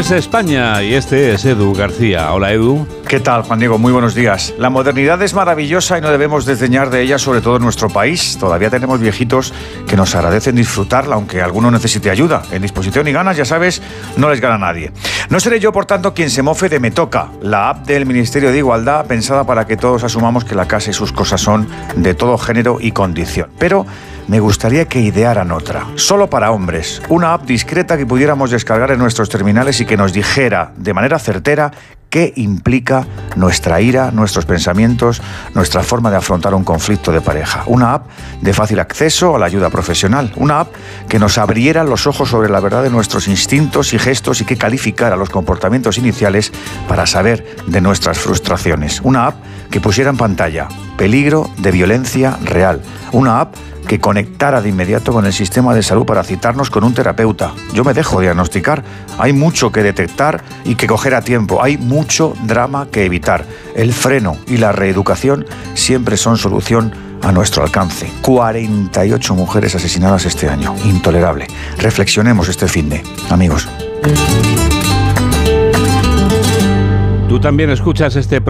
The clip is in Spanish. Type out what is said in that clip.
es España y este es Edu García. Hola Edu. ¿Qué tal, Juan Diego? Muy buenos días. La modernidad es maravillosa y no debemos desdeñar de ella, sobre todo en nuestro país. Todavía tenemos viejitos que nos agradecen disfrutarla, aunque alguno necesite ayuda. En disposición y ganas, ya sabes, no les gana nadie. No seré yo, por tanto, quien se mofe de Me Toca, la app del Ministerio de Igualdad pensada para que todos asumamos que la casa y sus cosas son de todo género y condición. Pero me gustaría que idearan otra, solo para hombres, una app discreta que pudiéramos descargar en nuestros terminales y que nos dijera de manera certera qué implica nuestra ira, nuestros pensamientos, nuestra forma de afrontar un conflicto de pareja. Una app de fácil acceso a la ayuda profesional. Una app que nos abriera los ojos sobre la verdad de nuestros instintos y gestos y que calificara los comportamientos iniciales para saber de nuestras frustraciones. Una app que pusiera en pantalla peligro de violencia real. Una app que conectara de inmediato con el sistema de salud para citarnos con un terapeuta. Yo me dejo diagnosticar. Hay mucho que detectar y que coger a tiempo. Hay mucho drama que evitar. El freno y la reeducación siempre son solución a nuestro alcance. 48 mujeres asesinadas este año. Intolerable. Reflexionemos este fin de. Amigos. Tú también escuchas este